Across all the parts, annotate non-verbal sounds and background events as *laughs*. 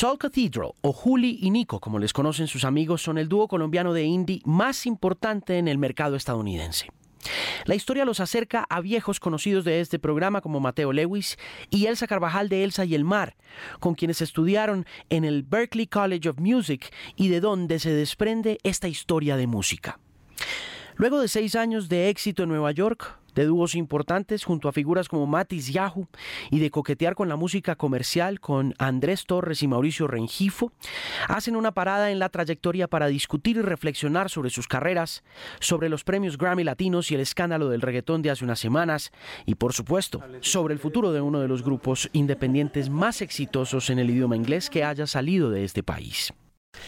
Soul Cathedral, o Juli y Nico, como les conocen sus amigos, son el dúo colombiano de indie más importante en el mercado estadounidense. La historia los acerca a viejos conocidos de este programa como Mateo Lewis y Elsa Carvajal de Elsa y el Mar, con quienes estudiaron en el Berklee College of Music y de donde se desprende esta historia de música. Luego de seis años de éxito en Nueva York, de dúos importantes junto a figuras como Matis Yahoo y de coquetear con la música comercial con Andrés Torres y Mauricio Rengifo, hacen una parada en la trayectoria para discutir y reflexionar sobre sus carreras, sobre los premios Grammy Latinos y el escándalo del reggaetón de hace unas semanas y por supuesto sobre el futuro de uno de los grupos independientes más exitosos en el idioma inglés que haya salido de este país.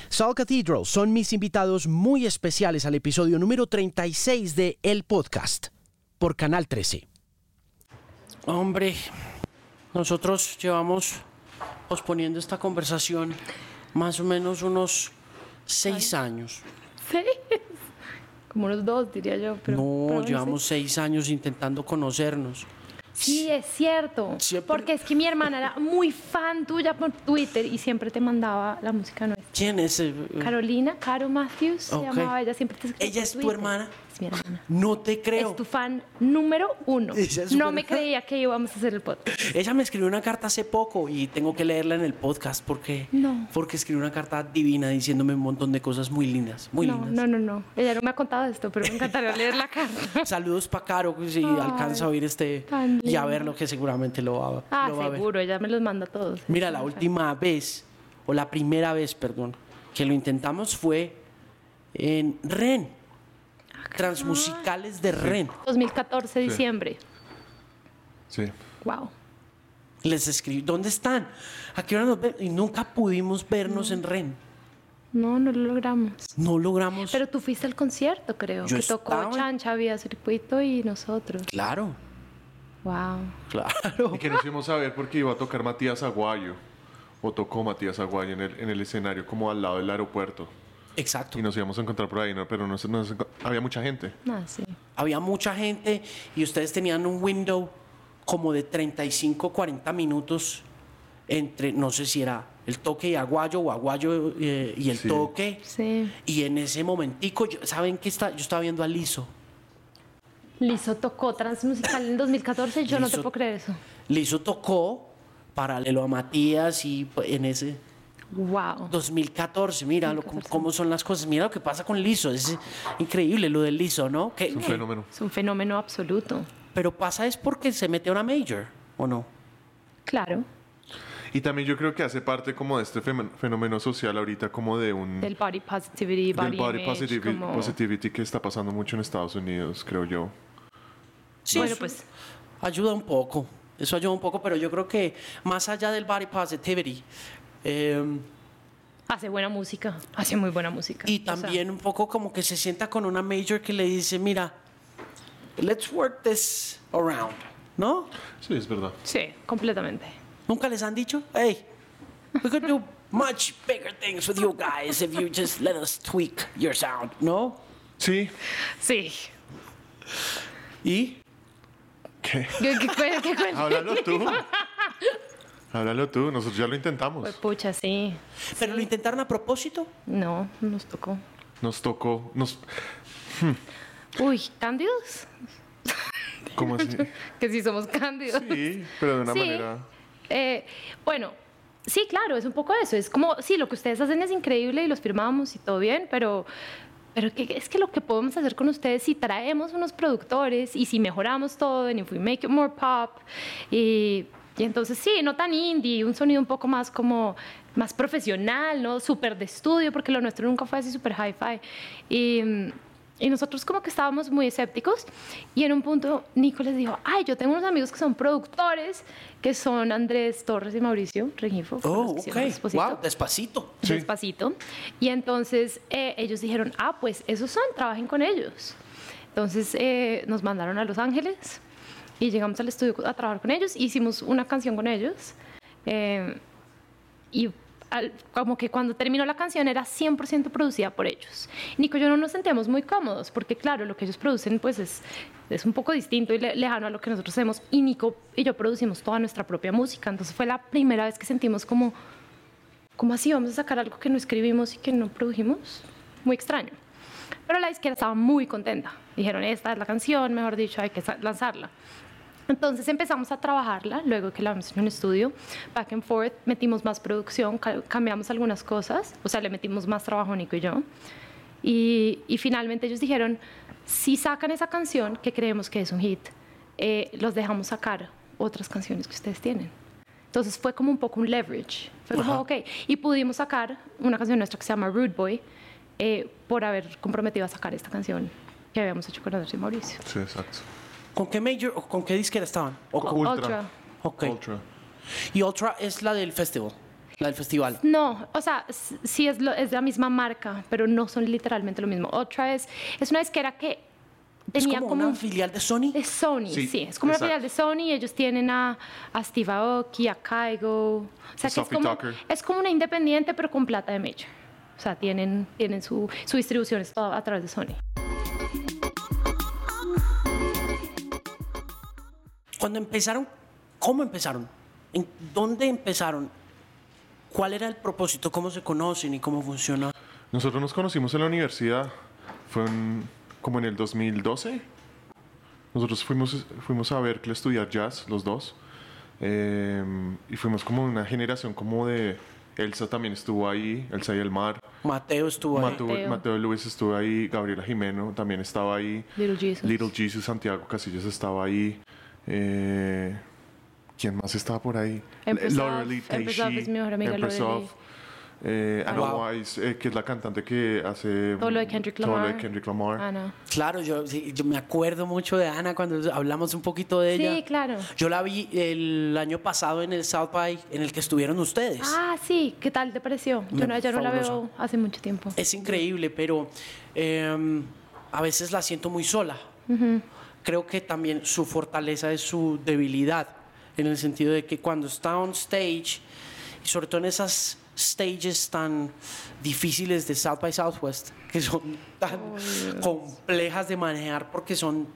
Soul Cathedral son mis invitados muy especiales al episodio número 36 de El Podcast por Canal 13. Hombre, nosotros llevamos posponiendo esta conversación más o menos unos seis años. ¿Seis? Como unos dos, diría yo. Pero no, llevamos seis años intentando conocernos. Sí, es cierto. Porque es que mi hermana era muy fan tuya por Twitter y siempre te mandaba la música nuestra. ¿Quién es? Carolina, Caro Matthews, se llamaba ella, siempre te ¿Ella es tu hermana? Es mi hermana. No te creo. Es tu fan número uno. No me creía que íbamos a hacer el podcast. Ella me escribió una carta hace poco y tengo que leerla en el podcast porque, no. porque escribió una carta divina diciéndome un montón de cosas muy lindas, muy no, lindas. No, no, no. Ella no me ha contado esto, pero me encantaría *laughs* leer la carta. Saludos para Caro, si alcanza a oír este y a verlo que seguramente lo va, ah, lo va a ver. seguro, ella me los manda todos. Mira, la última vez, o la primera vez, perdón, que lo intentamos fue en REN. Transmusicales de REN. 2014, diciembre. Sí. Wow. Les escribí, ¿dónde están? ¿A qué hora nos ven? Y nunca pudimos vernos en REN. No, no lo logramos. No logramos. Pero tú fuiste al concierto, creo. Yo que tocó Chancha, había circuito y nosotros. Claro. Wow. Claro. Y que nos íbamos a ver porque iba a tocar Matías Aguayo o tocó Matías Aguayo en el, en el escenario como al lado del aeropuerto. Exacto. Y nos íbamos a encontrar por ahí, ¿no? pero no, no, había mucha gente. Ah, sí. Había mucha gente y ustedes tenían un window como de 35, 40 minutos entre, no sé si era el toque y Aguayo o Aguayo eh, y el toque. Sí. Y en ese momentico, ¿saben qué está? Yo estaba viendo a Lizo. Lizo tocó Transmusical en 2014, yo no te puedo creer eso. Lizo tocó paralelo a Matías y en ese Wow. 2014, mira cómo, son las cosas. Mira lo que pasa con Lizo. Es increíble lo del Lizo, ¿no? es un fenómeno. Es un fenómeno absoluto. Pero pasa es porque se mete a una major, ¿o no? Claro. Y también yo creo que hace parte como de este fenómeno social ahorita como de un... Del body positivity, body, del body positivity, que está pasando mucho en Estados Unidos, creo yo. Sí, bueno, pues... Ayuda un poco. Eso ayuda un poco, pero yo creo que más allá del body positivity, em, hace buena música, hace muy buena música. Y también un poco como que se sienta con una major que le dice, mira, let's work this around, ¿no? Sí, es verdad. Sí, completamente. ¿Nunca les han dicho, hey, we could do much bigger things with you guys if you just let us tweak your sound, ¿no? Sí. Sí. ¿Y? ¿Qué? ¿Qué, qué, qué Háblalo tú. *laughs* Háblalo tú, nosotros ya lo intentamos. Pues pucha, sí. ¿Pero lo intentaron a propósito? No, nos tocó. Nos tocó, nos... Uy, ¿cándidos? ¿Cómo así? *laughs* que sí somos cándidos. Sí, pero de una sí. manera... Eh, bueno, sí, claro, es un poco eso. Es como, sí, lo que ustedes hacen es increíble y los firmamos y todo bien, pero pero es que lo que podemos hacer con ustedes si traemos unos productores y si mejoramos todo, and if we make it more pop, y, y entonces sí, no tan indie, un sonido un poco más como más profesional, ¿no? Súper de estudio, porque lo nuestro nunca fue así súper hi-fi. Y y nosotros como que estábamos muy escépticos y en un punto Nico les dijo, ay, yo tengo unos amigos que son productores, que son Andrés Torres y Mauricio Regifo. Oh, ok. Wow, despacito. Despacito. Y entonces eh, ellos dijeron, ah, pues esos son, trabajen con ellos. Entonces eh, nos mandaron a Los Ángeles y llegamos al estudio a trabajar con ellos, hicimos una canción con ellos. Eh, y como que cuando terminó la canción era 100% producida por ellos. Nico y yo no nos sentíamos muy cómodos porque claro, lo que ellos producen pues es, es un poco distinto y lejano a lo que nosotros hacemos y Nico y yo producimos toda nuestra propia música, entonces fue la primera vez que sentimos como ¿cómo así vamos a sacar algo que no escribimos y que no produjimos? Muy extraño. Pero la izquierda estaba muy contenta. Dijeron, esta es la canción, mejor dicho, hay que lanzarla. Entonces empezamos a trabajarla, luego que la vimos en un estudio, back and forth, metimos más producción, cambiamos algunas cosas, o sea, le metimos más trabajo Nico y yo. Y, y finalmente ellos dijeron, si sacan esa canción, que creemos que es un hit, eh, los dejamos sacar otras canciones que ustedes tienen. Entonces fue como un poco un leverage. Fue como, ok. Y pudimos sacar una canción nuestra que se llama Rude Boy eh, por haber comprometido a sacar esta canción que habíamos hecho con Andrés y Mauricio. Sí, exacto. ¿Con qué major o con qué disquera estaban? Ultra. Ultra. Okay. Ultra. Y Ultra es la del festival, la del festival. No, o sea, sí es, lo, es la misma marca, pero no son literalmente lo mismo. Ultra es, es una disquera que tenía ¿Es como, una filial de Sony? De Sony, Sí, sí. Es como exacto. una filial de Sony. Ellos tienen a, a Steve Aoki, a Kaigo. O sea, que es Sophie como, Tucker. es como una independiente, pero con plata de Major. O sea, tienen, tienen su, su distribución es todo a través de Sony. Cuando empezaron, ¿cómo empezaron? ¿En dónde empezaron? ¿Cuál era el propósito? ¿Cómo se conocen y cómo funciona? Nosotros nos conocimos en la universidad. Fue en- como en el 2012. Nosotros fuimos, fuimos a Berkeley a estudiar jazz, los dos. Eh, y fuimos como una generación como de... Elsa también estuvo ahí, Elsa y el mar. Mateo estuvo ahí. Mateo, Mateo. Mateo Luis estuvo ahí, Gabriela Jimeno también estaba ahí. Little Jesus. Little Jesus, Santiago Casillas estaba ahí. Eh, ¿Quién más estaba por ahí? Of Teixi, es mi mejor amiga, eh, Anna Wow. Wise, eh, que es la cantante que hace Todo lo de Kendrick todo lo de Lamar. Kendrick Lamar. Ana. Claro, yo, sí, yo me acuerdo mucho de Ana cuando hablamos un poquito de ella. Sí, claro. Yo la vi el año pasado en el South by en el que estuvieron ustedes. Ah, sí. ¿Qué tal te pareció? Yo no, ya no la veo hace mucho tiempo. Es increíble, pero eh, a veces la siento muy sola. Creo que también su fortaleza es su debilidad, en el sentido de que cuando está on stage, y sobre todo en esas stages tan difíciles de South by Southwest, que son tan complejas de manejar porque son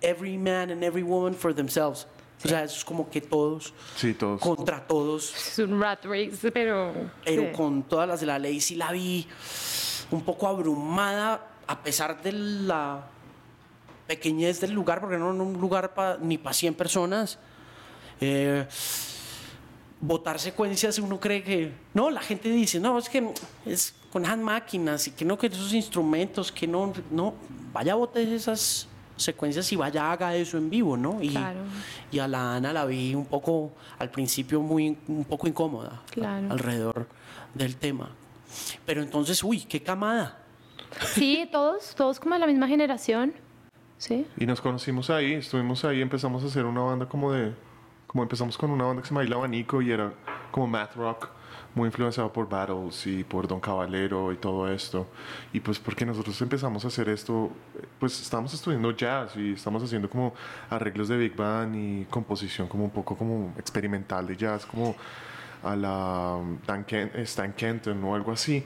every man and every woman for themselves. O sea, es como que todos Sí, todos. contra todos Es un rat race, pero... pero sí. con todas las de la ley sí la vi un poco abrumada a pesar de la pequeñez del lugar, porque no era un lugar pa- ni para 100 personas. Eh, votar secuencias, uno cree que. No, la gente dice, no, es que es con hand máquinas y que no, que esos instrumentos, que no, no, vaya, vote esas secuencias y vaya, haga eso en vivo, ¿no? Y, Claro. y a la Ana la vi un poco, al principio, muy, un poco incómoda Claro. alrededor del tema. Pero entonces, uy, qué camada. Sí, todos, todos como de la misma generación. Sí. Y nos conocimos ahí, estuvimos ahí, empezamos a hacer una banda como de... Como empezamos con una banda que se llama El Abanico y era como math rock, muy influenciado por Battles y por Don Caballero y todo esto. Y pues porque nosotros empezamos a hacer esto, pues estábamos estudiando jazz y estamos haciendo como arreglos de Big Band y composición como un poco como experimental de jazz, como a la Dan Ken- eh, Stan Kenton o algo así.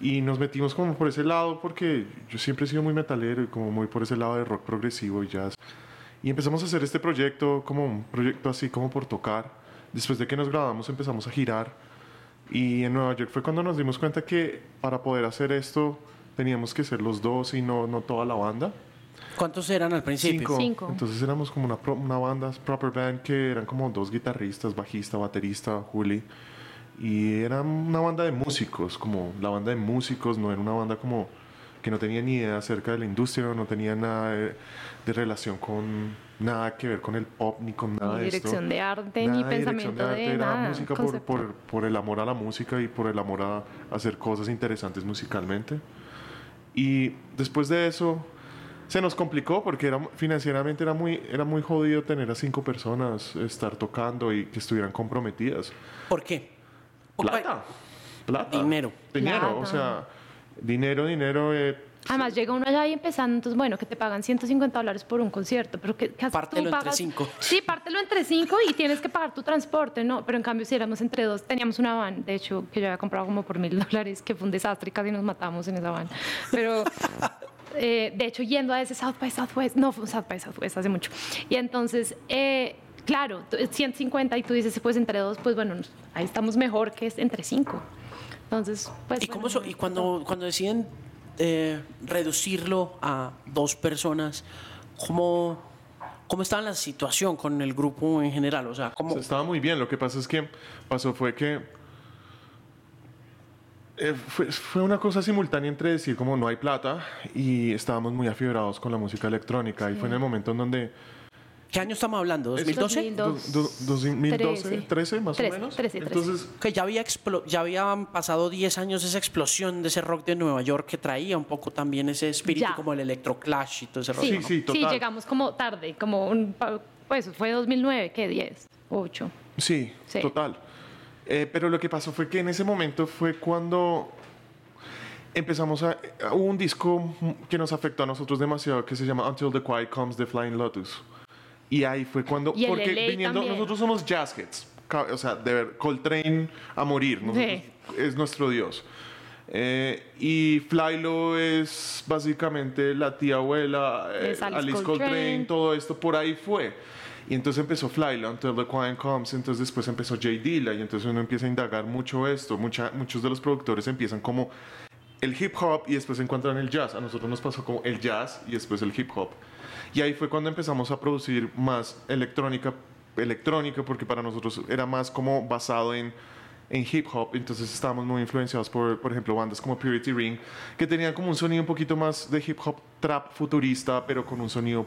Y nos metimos como por ese lado porque yo siempre he sido muy metalero y como muy por ese lado de rock progresivo y jazz. Y empezamos a hacer este proyecto como un proyecto así como por tocar. Después de que nos grabamos empezamos a girar. Y en Nueva York fue cuando nos dimos cuenta que para poder hacer esto teníamos que ser los dos y no, no toda la banda. ¿Cuántos eran al principio? Cinco. Cinco. Entonces éramos como una, pro- una banda, proper band, que eran como dos guitarristas, bajista, baterista, Juli. Y era una banda de músicos, como la banda de músicos, no era una banda como que no tenía ni idea acerca de la industria, no tenía nada de, de relación con nada que ver con el pop ni con nada Ni de esto. dirección de arte, Nada ni de dirección pensamiento de arte, de era nada. música por, por, por el amor a la música y por el amor a hacer cosas interesantes musicalmente. Y después de eso se nos complicó porque era, financieramente era muy, era muy jodido tener a cinco personas, estar tocando y que estuvieran comprometidas. ¿Por qué? Plata. Plata. Dinero. Dinero, o sea, dinero, dinero. eh, Además, llega uno allá y empezando, entonces, bueno, que te pagan 150 dólares por un concierto, pero que, que haces Pártelo tú entre cinco. Sí, pártelo entre cinco y tienes que pagar tu transporte, ¿no? Pero en cambio, si éramos entre dos, teníamos una van, de hecho, que yo había comprado como por mil dólares, que fue un desastre y casi nos matamos en esa van. Pero, eh, de hecho, yendo a ese South by Southwest, no, fue un South by Southwest hace mucho. Y entonces, eh, claro, 150 y tú dices, pues entre dos, pues bueno, ahí estamos mejor que entre cinco. Entonces, pues... ¿Y, cómo y cuando, cuando deciden eh, reducirlo a dos personas, ¿cómo, ¿cómo estaba la situación con el grupo en general? O sea, ¿cómo... estaba muy bien, lo que pasa es que pasó fue que eh, fue, fue, una cosa simultánea entre decir como no hay plata y estábamos muy afibrados con la música electrónica y fue en el momento en donde ¿Qué año estamos hablando? ¿2012? 2012, 13, más o menos. 13, 13. Entonces, que ya había, ya habían pasado 10 años esa explosión de ese rock de Nueva York que traía un poco también ese espíritu como el electroclash y todo ese rock. Sí, sí, total. sí, llegamos como tarde, como un, pues fue 2009, ¿qué? 10, 8. Sí, total. Eh, pero lo que pasó fue que en ese momento fue cuando empezamos a... Hubo un disco que nos afectó a nosotros demasiado que se llama Until the Quiet Comes The Flying Lotus. Y ahí fue cuando... porque viniendo, nosotros somos jazzheads. O sea, de ver Coltrane a morir. Es nuestro dios. Eh, y Flylo es básicamente la tía abuela, eh, Alice, Coltrane. todo esto por ahí fue. Y entonces empezó Flylo, Until the Quiet Comes, entonces después empezó J. Dilla, y entonces uno empieza a indagar mucho esto. Mucha, muchos de los productores empiezan como el hip hop y después encuentran el jazz. A nosotros nos pasó como el jazz y después el hip hop. Y ahí fue cuando empezamos a producir más electrónica, electrónica porque para nosotros era más como basado en, en hip hop, entonces estábamos muy influenciados por, por ejemplo, bandas como Purity Ring, que tenían como un sonido un poquito más de hip hop trap futurista, pero con un sonido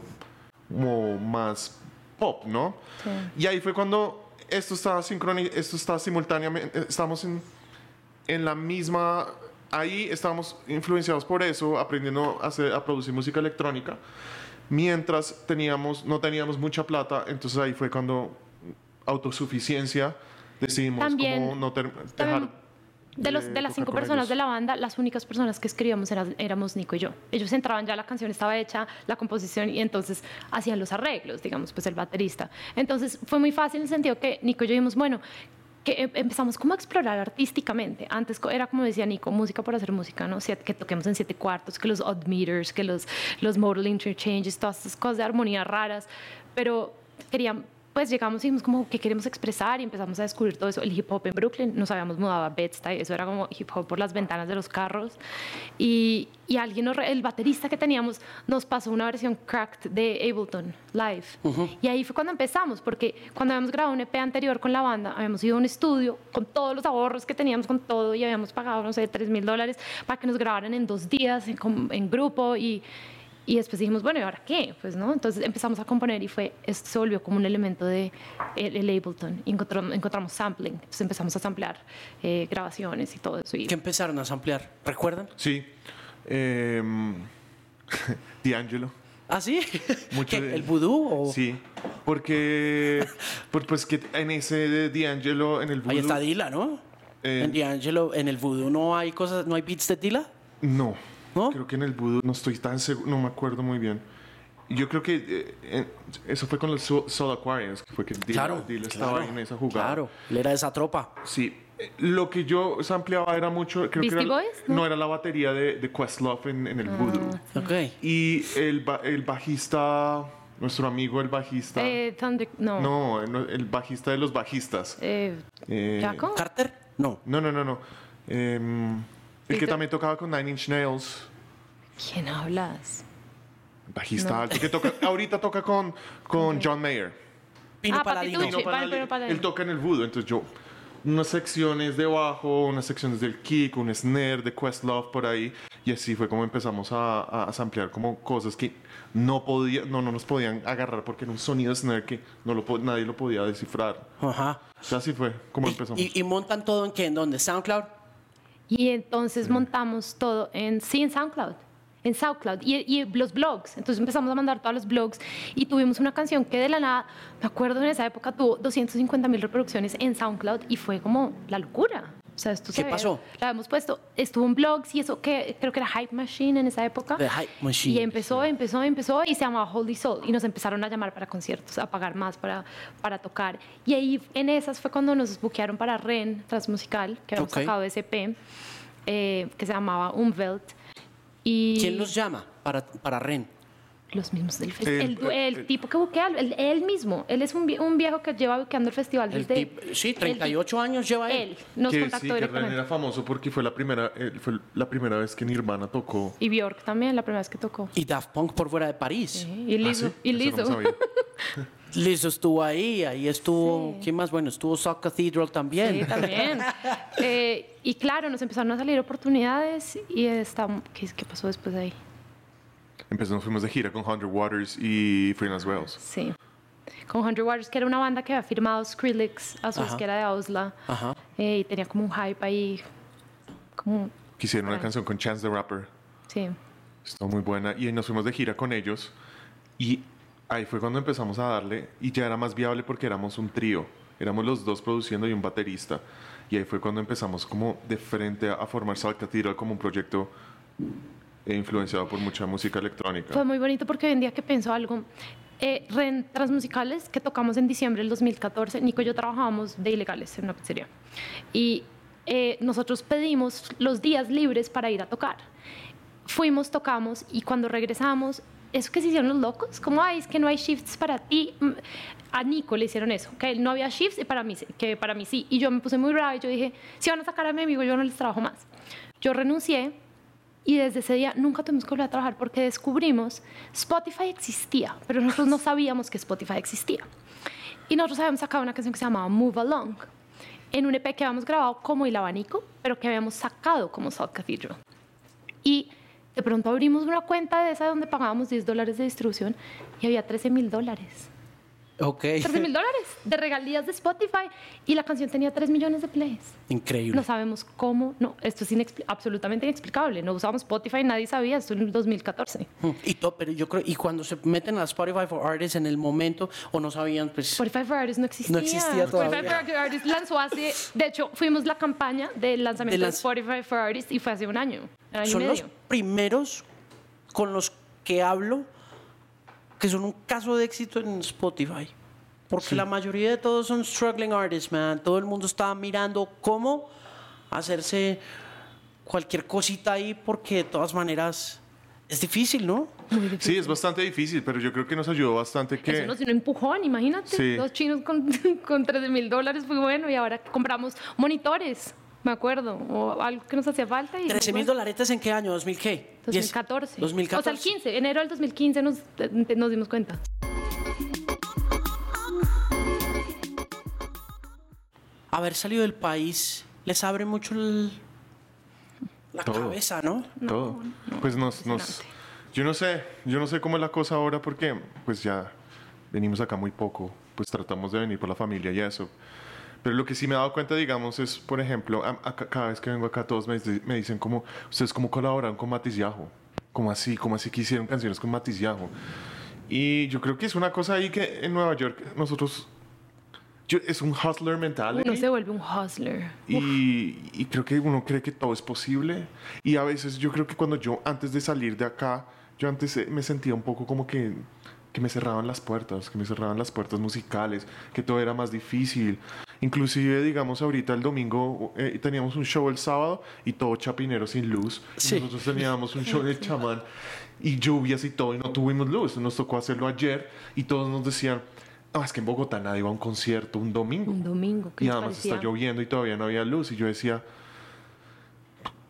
como más pop, ¿no? Y ahí fue cuando esto estaba sincrónico, esto estaba simultáneamente, estábamos en, en la misma ahí estábamos influenciados por eso, aprendiendo a, hacer, a producir música electrónica mientras teníamos, no teníamos mucha plata, entonces ahí fue cuando autosuficiencia decidimos como no dejar de, los, de las cinco personas de la banda, las únicas personas que escribíamos éramos Nico y yo. Ellos entraban ya, la canción estaba hecha, la composición, y entonces hacían los arreglos, digamos, pues el baterista. Entonces fue muy fácil en el sentido que Nico y yo dijimos, bueno, que em, empezamos como a explorar artísticamente. Antes era como decía Nico, música por hacer música, ¿no? Que toquemos en siete cuartos, que los odd meters, que los, los modal interchanges, todas esas cosas de armonía raras. Pero queríamos pues llegamos y dijimos como que queremos expresar y empezamos a descubrir todo eso. El hip hop en Brooklyn, nos habíamos mudado a Bed-Stuy, eso era como hip hop por las ventanas de los carros. Y, y alguien, el baterista que teníamos, nos pasó una versión cracked de Ableton Live. Y ahí fue cuando empezamos, porque cuando habíamos grabado un EP anterior con la banda, habíamos ido a un estudio con todos los ahorros que teníamos, con todo, y habíamos pagado, no sé, 3 mil dólares para que nos grabaran en dos días en, en grupo. Y y después dijimos, bueno, ¿y ahora qué? Pues, ¿no? Entonces empezamos a componer y fue, esto se volvió como un elemento de el, Ableton. Y encontramos, encontramos sampling. Entonces empezamos a samplear eh, grabaciones y todo eso. Y... ¿Qué empezaron a samplear? ¿Recuerdan? Sí. Eh, *laughs* D'Angelo. ¿Ah, sí? ¿El vudú? O? Sí. Porque, pues que en ese de D'Angelo, en el vudú... Ahí está Dila, ¿no? Eh, en D'Angelo, en el vudú no hay cosas, no hay beats de Dila. No. Creo que en el vudú no estoy tan seguro, no me acuerdo muy bien. Yo creo que eh, eh, eso fue con el Soul Aquarius, que fue que claro, estaba en esa jugada. Claro, él era de esa tropa. Sí. Eh, lo que yo ampliaba era mucho. Creo que era, ¿no? era la batería de, de Questlove en, en el ah, voodoo. Okay. Y el, el bajista. Nuestro amigo el bajista. Eh, no. no. el bajista de los bajistas. Eh, ¿Jaco? ¿Carter? No. No, no, no, no. El que también tocaba con Nine Inch Nails. ¿Quién hablas? Bajista que toca, ahorita toca con, con John Mayer. Pino ah, Paladino. Él toca en el voodoo, entonces yo unas secciones de bajo, unas secciones del kick, un snare de Questlove por ahí y así fue como empezamos a, a, samplear como cosas que no podía, no, no nos podían agarrar porque era un sonido snare que no lo, nadie lo podía descifrar. Ajá. así fue como empezamos. ¿Y, ¿Y, montan todo en qué? ¿En dónde? ¿SoundCloud? Y entonces montamos todo en, sí, en SoundCloud en SoundCloud y, los blogs. Entonces empezamos a mandar todos los blogs y tuvimos una canción que de la nada, me acuerdo en esa época, tuvo 250 mil reproducciones en SoundCloud y fue como la locura. O sea, esto ¿Qué pasó? La habíamos puesto, estuvo en blogs y eso que creo que era Hype Machine en esa época. The Hype Machine. Y empezó, empezó, empezó y se llamaba Holy Soul y nos empezaron a llamar para conciertos, a pagar más para, para tocar. Y ahí en esas fue cuando nos buquearon para REN Transmusical, que habíamos sacado ese EP, eh, que se llamaba Umwelt. Y ¿Quién los llama para, para REN? Los mismos del El- festival. El, el- tipo que buquea, el- él mismo. Él es un, un viejo que lleva buqueando el festival El desde... tip- sí, el- 38 años lleva él. Él nos que contactó sí, que directamente. era famoso porque fue la primera, eh, fue la primera vez que Nirvana tocó. Y Bjork también, la primera vez que tocó. Y Daft Punk por fuera de París. Y Ah, liso. ¿sí? Y Eso no liso. sabía. *laughs* Liz estuvo ahí, ahí estuvo, ¿quién más? Bueno, estuvo South Cathedral también. Sí, también. *laughs* Eh, y claro, nos empezaron a salir oportunidades y está, ¿qué, qué pasó después de ahí? Empezamos, fuimos de gira con Hundred Waters y Freelance Wells. Sí. Con Hundred Waters, que era una banda que había firmado Skrillex a su disquera de Ausla. Ajá. eh, y tenía como un hype ahí. Como, Quisieron una canción con Chance the Rapper. sí. Estuvo muy buena. Y nos fuimos de gira con ellos. Y ahí fue cuando empezamos a darle. Y ya era más viable porque éramos un trío. Éramos los dos produciendo y un baterista. Y ahí fue cuando empezamos como de frente a formar South Cathedral como un proyecto influenciado por mucha música electrónica. Fue muy bonito porque hoy en día que pienso algo, eh, Ren Transmusicales, que tocamos en diciembre del 2014, Nico y yo trabajábamos de ilegales en una pizzería. Y eh, nosotros pedimos los días libres para ir a tocar. Fuimos, tocamos y cuando regresamos, eso que se hicieron los locos, como, ay, es que no hay shifts para ti. Mm, A Nico le hicieron eso, que no había shifts y para mí, que para mí sí. Y yo me puse muy brava y yo dije, si van a sacar a mi amigo, yo no les trabajo más. Yo renuncié y desde ese día nunca tuvimos que volver a trabajar porque descubrimos Spotify existía, pero nosotros no sabíamos que Spotify existía. Y nosotros habíamos sacado una canción que se llamaba Move Along, en un EP que habíamos grabado como El Abanico, pero que habíamos sacado como South Cathedral. Y de pronto abrimos una cuenta de esa donde pagábamos 10 dólares de distribución y había 13 mil dólares. Ok. 13 mil dólares de regalías de Spotify y la canción tenía 3 millones de plays. Increíble. No sabemos cómo, no, esto es inexpli- absolutamente inexplicable. No usamos Spotify, nadie sabía, esto en el 2014. Mm, Y todo, pero yo creo, y cuando se meten a Spotify for Artists en el momento, o no sabían, pues. Spotify for Artists no existía. No existía todavía. Spotify for Artists lanzó hace, de hecho, fuimos la campaña del lanzamiento De de, Spotify for Artists y fue hace un año, año son y los medio. primeros con los que hablo que son un caso de éxito en Spotify. Porque la mayoría de todos son struggling artists, man. Todo el mundo está mirando cómo hacerse cualquier cosita ahí, porque de todas maneras es difícil, ¿no? Sí, es bastante difícil, pero yo creo que nos ayudó bastante que... Eso nos dio un empujón, imagínate. Sí. Dos chinos con, *laughs* con 13 mil dólares fue bueno y ahora compramos monitores, me acuerdo, o algo que nos hacía falta. Y 13 mil dólares en qué año? ¿2000 qué? 2014. 2014. O sea, el 15, enero del 2015 nos, nos dimos cuenta. Haber salido del país les abre mucho el- la Todo. cabeza, ¿no? todo. pues nos, nos, yo no sé, yo no sé cómo es la cosa ahora porque pues ya venimos acá muy poco, pues tratamos de venir por la familia y eso. Pero lo que sí me he dado cuenta, digamos, es, por ejemplo, a- acá- cada vez que vengo acá todos me, me dicen como, ustedes cómo colaboran con Matiz Yajo, como así, como así que hicieron canciones con Matiz Yajo. Y yo creo que es una cosa ahí que en Nueva York nosotros, yo- es un hustler mentality. Uno se vuelve un hustler. Y, y creo que uno cree que todo es posible. Y a veces yo creo que cuando yo, antes de salir de acá, yo antes eh, me sentía un poco como que, que me cerraban las puertas, que me cerraban las puertas musicales, que todo era más difícil. Inclusive, digamos, ahorita el domingo eh, teníamos un show el sábado y todo chapinero sin luz. Y. Nosotros teníamos un show del *laughs* chamán y lluvias y todo y no tuvimos luz. Nos tocó hacerlo ayer y todos nos decían, "Ah, es que en Bogotá nadie va a un concierto un domingo. Un domingo. ¿qué Y además parecía? está lloviendo y todavía no había luz. Y yo decía,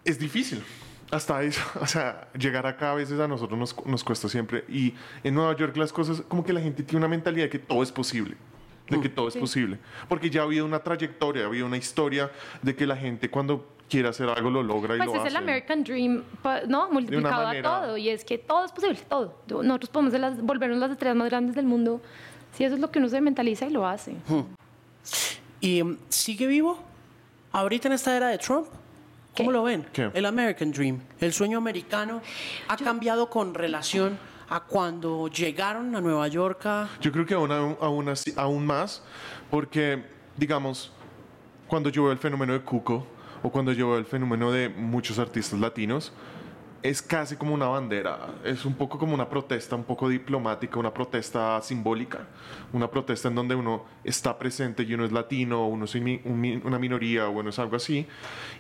es difícil. Hasta eso, *laughs* o sea, llegar acá a veces a nosotros nos, nos cuesta siempre. Y en Nueva York las cosas, como que la gente tiene una mentalidad de que todo es posible. De que todo es posible. Porque ya ha habido una trayectoria, ha habido una historia de que la gente cuando quiere hacer algo lo logra y Pues lo es hace. el American Dream, pa- ¿no? Multiplicado a todo. Y es que todo es posible, todo. Nosotros podemos las- volvernos las estrellas más grandes del mundo. Si eso es lo que uno se mentaliza y lo hace. ¿Y mm, sigue vivo? Ahorita en esta era de Trump. ¿Cómo ¿Qué? lo ven? ¿Qué? El American Dream, el sueño americano, ha cambiado con relación a cuando llegaron a Nueva York. Yo creo que aún, aún, así- aún más, porque, digamos, cuando yo veo el fenómeno de Cuco o cuando yo veo el fenómeno de muchos artistas latinos, es casi como una bandera, es un poco como una protesta, un poco diplomática, una protesta simbólica, una protesta en donde uno está presente y uno es latino, uno es una minoría o uno es algo así.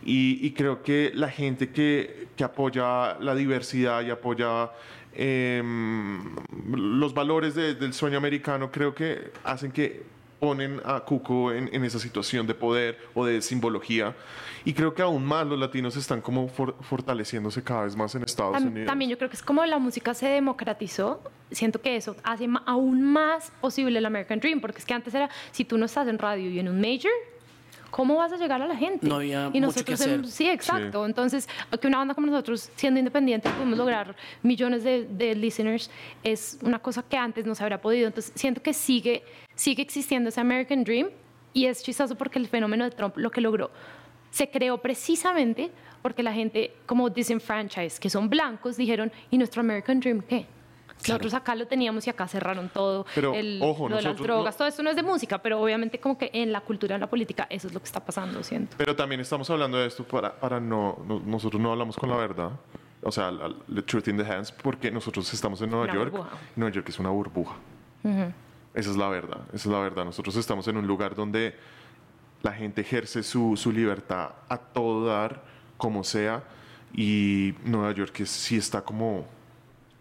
Y, y creo que la gente que, que apoya la diversidad y apoya em, los valores de- del sueño americano creo que hacen que ponen a Cuco en, en esa situación de poder o de simbología. Y creo que aún más los latinos están como for- fortaleciéndose cada vez más en Estados Tam- Unidos. También yo creo que es como la música se democratizó, siento que eso hace aún más posible el American Dream, porque es que antes era, si tú no estás en radio y en un major, ¿cómo vas a llegar a la gente? No había y mucho que nosotros en- hacer. sí, exacto. Entonces, que una banda como nosotros, siendo independiente, podemos lograr millones de, de listeners, es una cosa que antes no se habría podido. Entonces, siento que sigue, sigue existiendo ese American Dream y es chistoso porque el fenómeno de Trump lo que logró se creó precisamente porque la gente como disenfranchised, que son blancos, dijeron, ¿y nuestro American Dream qué? Nosotros acá lo teníamos y acá cerraron todo, Pero, el, ojo, lo de las drogas, no- todo esto no es de música, pero obviamente como que en la cultura, en la política, eso es lo que está pasando, siento. Pero también estamos hablando de esto para, para no, no- Nosotros no hablamos con la verdad. O sea, la- the truth in the hands, porque nosotros estamos en Nueva Una York. burbuja. y Nueva York es una burbuja. Esa es la verdad. Esa es la verdad. Nosotros estamos en un lugar donde la gente ejerce su, su libertad a todo dar, como sea. Y Nueva York sí está como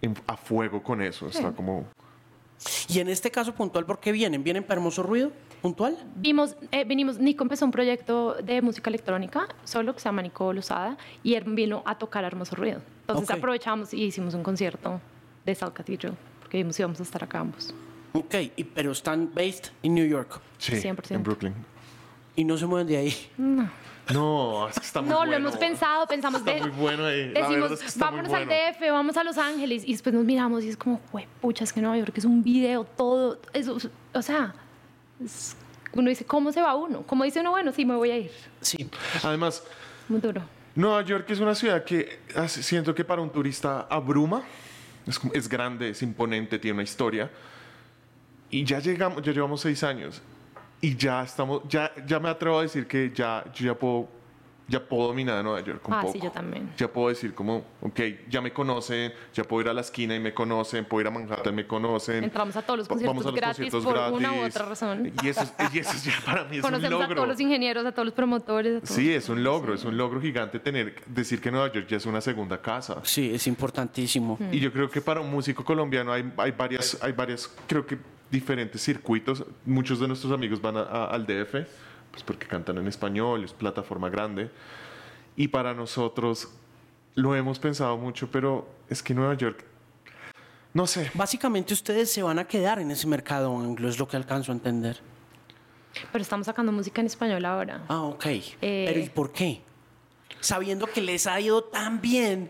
en- a fuego con eso. Está como. Y en este caso puntual, ¿por qué vienen? ¿Vienen para Hermoso Ruido? ¿Puntual? Vimos, eh, vinimos, Nico empezó un proyecto de música electrónica, solo que se llama Nico Lozada, y él vino a tocar a Hermoso Ruido. Entonces Ok. aprovechamos y hicimos un concierto de South Cathedral, porque vimos íbamos a estar acá ambos. Ok, y- pero están based en New York Sí, 100%. en Brooklyn. y no se mueven de ahí. No, es que está muy No, bueno. lo hemos pensado, pensamos Está de, muy bueno ahí. La decimos, es que vámonos bueno. al DF, vamos a Los Ángeles, y después nos miramos y es como, "Jue pucha, es que Nueva York es un video, todo, eso, o sea, es- uno dice, ¿cómo se va uno? ¿Cómo dice uno, bueno, sí, me voy a ir? Sí. Además, Muy duro. Nueva York es una ciudad que hace- siento que para un turista abruma. Es, es grande, es imponente, tiene una historia. Y ya llegamos, ya llevamos seis años. Y ya estamos, ya, ya me atrevo a decir que ya, yo ya puedo, ya puedo dominar a Nueva York un Ah, poco. sí, yo también. Ya puedo decir como, ok, ya me conocen, ya puedo ir a la esquina y me conocen, puedo ir a Manhattan, me conocen. Entramos a todos los conciertos vamos a los gratis conciertos por una u otra razón. Y eso, es- y eso es ya para mí es un Conocemos logro. a todos los ingenieros, a todos los promotores. a todos. Sí, es un logro, es un logro gigante tener, decir que Nueva York ya es una segunda casa. Sí, es importantísimo. Mm. Y yo creo que para un músico colombiano hay, hay varias, hay varias, creo que diferentes circuitos. Muchos de nuestros amigos van a- a- al DF, pues porque cantan en español, es plataforma grande. Y para nosotros lo hemos pensado mucho, pero es que Nueva York, no sé, Básicamente ustedes se van a quedar en ese mercado anglo, es lo que alcanzo a entender. Pero estamos sacando música en español ahora. Ah, ok. Eh. Pero ¿y por qué? Sabiendo que les ha ido tan bien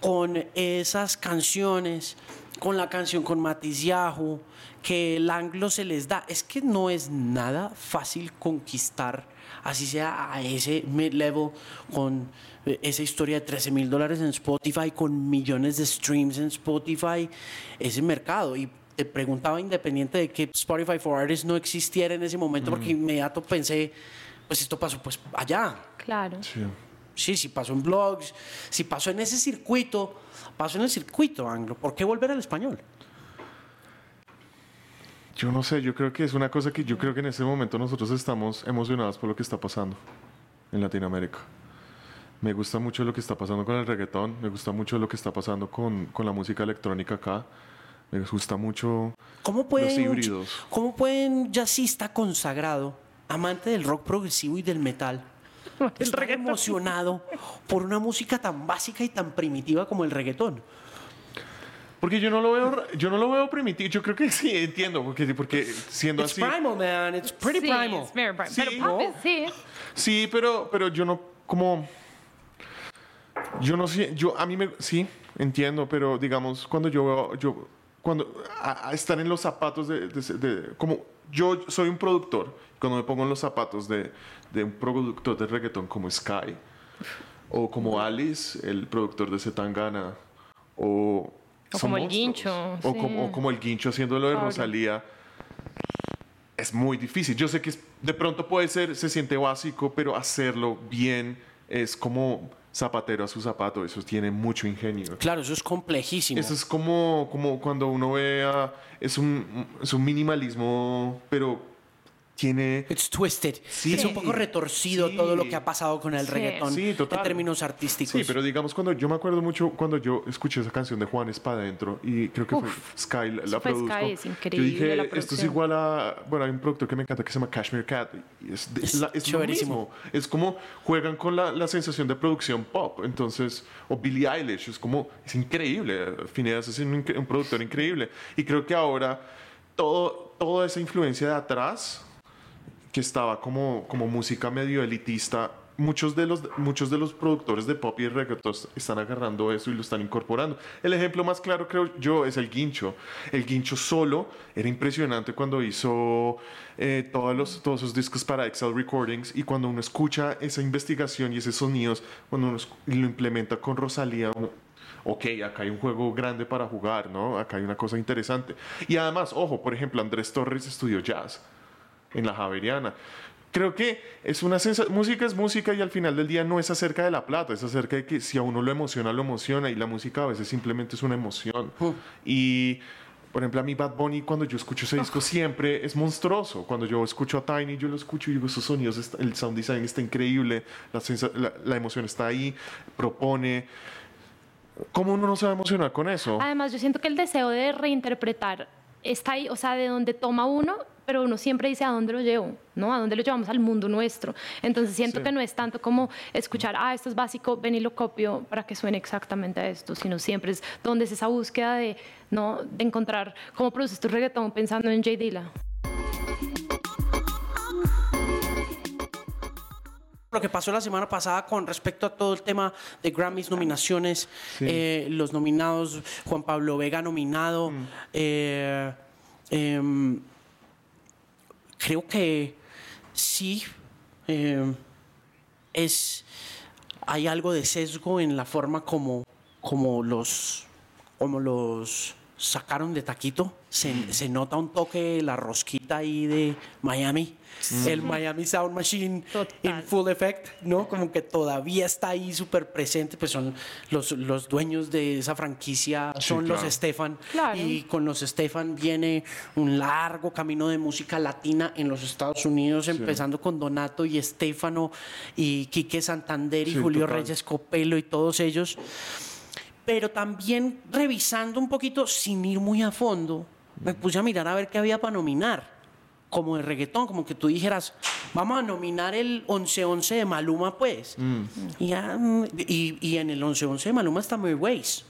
con esas canciones, con la canción con Matiz Yahoo, que el anglo se les da. Es que no es nada fácil conquistar, así sea a ese mid-level, con eh, esa historia de 13 mil dólares en Spotify, con millones de streams en Spotify, ese mercado. Y te preguntaba, independiente de que Spotify for Artists no existiera en ese momento, porque inmediato pensé, pues esto pasó pues allá. Claro. sí. Sí, si pasó en blogs, si pasó en ese circuito, pasó en el circuito anglo. ¿Por qué volver al español? yo no sé, yo creo que es una cosa que yo creo que en este momento nosotros estamos emocionados por lo que está pasando en Latinoamérica. Me gusta mucho lo que está pasando con el reggaetón, me gusta mucho lo que está pasando con, con la música electrónica acá, me gusta mucho ¿Cómo puede, los híbridos. ¿Cómo puede un jazzista consagrado, amante del rock progresivo y del metal, *laughs* estar emocionado por una música tan básica y tan primitiva como el reggaetón? Porque yo no lo veo, yo no lo veo primitivo. Yo creo que sí entiendo, porque, porque siendo It's así. primal, man. It's pretty sí, primal. it's very primal. Sí, Pero sí. Sí, pero, pero yo no como. Yo no sé, yo a mí me sí entiendo, pero digamos cuando yo veo, yo cuando a, a estar en los zapatos de, de- de- como yo soy un productor, cuando me pongo en los zapatos de, de un productor de reggaetón como Sky o como Alice, el productor de Zetangana o O como el. Guincho, o, sí. como, o como el Guincho haciendo lo de. Rosalía es muy difícil. Yo sé que es- de pronto puede ser, se siente básico, pero hacerlo bien es como zapatero a su zapato. Eso tiene mucho ingenio. Claro, eso es complejísimo. Eso es como, como cuando uno ve a, es un, es un minimalismo, pero tiene... It's twisted. Sí. Es un poco retorcido Sí. todo lo que ha pasado con el Sí. reggaetón Sí, total. en términos artísticos. Sí, pero digamos cuando yo me acuerdo mucho cuando yo escuché esa canción de Juan Espada dentro y creo que fue Uf. Sky la, la fue produjo. Sky, es yo increíble dije, la esto es producción". igual a, bueno, hay un productor que me encanta que se llama Cashmere Cat y es, de- Es la- es lo mismo. Es como juegan con la, la sensación de producción pop, entonces o Billie Eilish es como es increíble. Phineas es un, un productor increíble y creo que ahora todo toda esa influencia de atrás que estaba como, como música medio elitista. Muchos de, los, muchos de los productores de pop y reggaeton están agarrando eso y lo están incorporando. El ejemplo más claro, creo yo, es el Guincho. El Guincho solo era impresionante cuando hizo eh, todos, los, todos esos discos para Excel Recordings y cuando uno escucha esa investigación y esos sonidos, cuando uno lo implementa con Rosalía, uno, ok, acá hay un juego grande para jugar, ¿no? Acá hay una cosa interesante. Y además, ojo, por ejemplo, Andrés Torres estudió jazz en la Javeriana. Creo que es una sensa- música es música y al final del día no es acerca de la plata, es acerca de que si a uno lo emociona, lo emociona y la música a veces simplemente es una emoción. Y por ejemplo, a mí Bad Bunny cuando yo escucho ese disco siempre es monstruoso. Cuando yo escucho a Tiny, yo lo escucho y digo, esos sonidos, está- el sound design está increíble, la, la, la emoción está ahí, propone. ¿Cómo uno no se va a emocionar con eso? Además, yo siento que el deseo de reinterpretar está ahí, o sea, de donde toma uno, pero uno siempre dice a dónde lo llevo, ¿no? A dónde lo llevamos al mundo nuestro. Entonces siento Sí. que no es tanto como escuchar, ah, esto es básico, ven y lo copio para que suene exactamente a esto, sino siempre es donde es esa búsqueda de, ¿no? de encontrar cómo produces tu reggaetón pensando en J. Dilla. Lo que pasó la semana pasada con respecto a todo el tema de Grammys, nominaciones, eh, los nominados, Juan Pablo Vega nominado, eh, em, creo que sí eh, es hay algo de sesgo en la forma como, como los como los sacaron de taquito. Se, se nota un toque la rosquita ahí de Miami. El Miami Sound Machine Total. in full effect, ¿no? Como que todavía está ahí súper presente, pues son los, los dueños de esa franquicia, Sí, son los. Stefan. Claro. Y con los Stefan viene un largo camino de música latina en los Estados Unidos, empezando con Donato y Estefano y Quique Santander y Sí, Julio total. Reyes Copelo y todos ellos. Pero también revisando un poquito, sin ir muy a fondo, me puse a mirar a ver qué había para nominar. Como de reggaetón, como que tú dijeras, vamos a nominar el 11-11 de Maluma, pues. Y, ya, mm, y, y en el 11-11 de Maluma está Ways.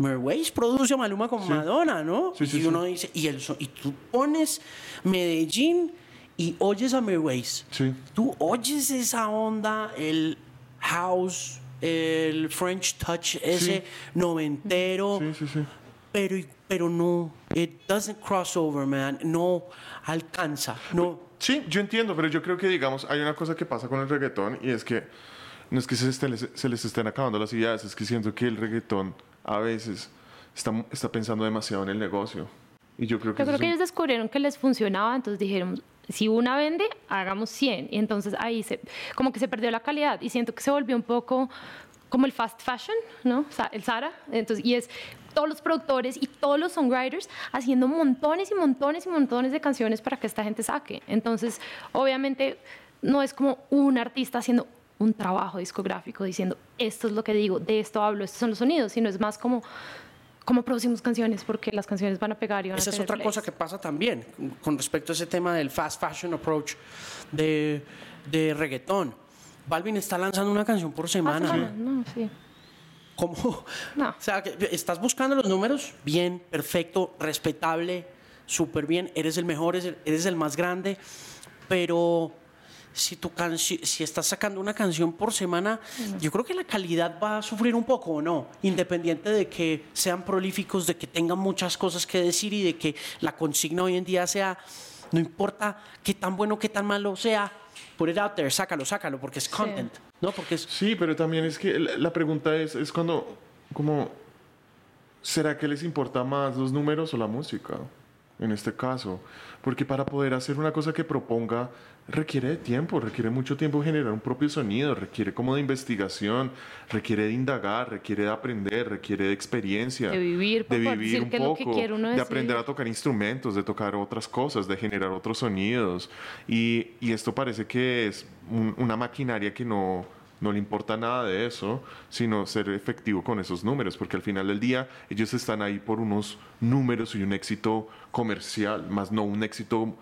Ways produce a Maluma con Madonna, ¿no? Sí, sí, y uno dice, y, el, y tú pones Medellín y oyes a Ways. Sí. Tú oyes esa onda, el house, el French touch, ese noventero, Sí, sí, sí. Pero, pero no, it doesn't cross over, man, no alcanza, no. Sí, yo entiendo, pero yo creo que, digamos, hay una cosa que pasa con el reggaetón y es que no es que se, estén- se les estén acabando las ideas, es que siento que el reggaetón a veces está, está pensando demasiado en el negocio. Y yo creo que, Yo creo que un- ellos descubrieron que les funcionaba, entonces dijeron, si una vende, hagamos 100. Y entonces ahí se, como que se perdió la calidad y siento que se volvió un poco como el fast fashion, ¿no? El Zara. Entonces, y es todos los productores y todos los songwriters haciendo montones y montones y montones de canciones para que esta gente saque. Entonces, obviamente, no es como un artista haciendo un trabajo discográfico diciendo, esto es lo que digo, de esto hablo, estos son los sonidos, sino es más como cómo producimos canciones, porque las canciones van a pegar y van Esa a es otra plays. cosa que pasa también con respecto a ese tema del fast fashion approach de, de reggaetón. Balvin está lanzando una canción por Ah, semana. semana, No, sí. ¿Cómo? No. O sea, que estás buscando los números, bien, perfecto, respetable, súper bien, eres el mejor, eres el, más grande, pero si, tu si estás sacando una canción por semana, yo creo que la calidad va a sufrir un poco, ¿o no? Independiente de que sean prolíficos, de que tengan muchas cosas que decir y de que la consigna hoy en día sea, no importa qué tan bueno, qué tan malo sea, put it out there, sácalo, sácalo, porque es content, ¿no? Porque es... Sí, pero también es que la, la pregunta es, es cuando, como, ¿será que les importa más los números o la música? En este caso, porque para poder hacer una cosa que proponga requiere de tiempo, requiere mucho tiempo generar un propio sonido, requiere como de investigación, requiere de indagar, requiere de aprender, requiere de experiencia, De vivir, de vivir un que poco, uno de aprender a tocar instrumentos, de tocar otras cosas, de generar otros sonidos. Y, y esto parece que es un- una maquinaria que no, no le importa nada de eso, sino ser efectivo con esos números, porque al final del día ellos están ahí por unos números y un éxito comercial, más no un éxito...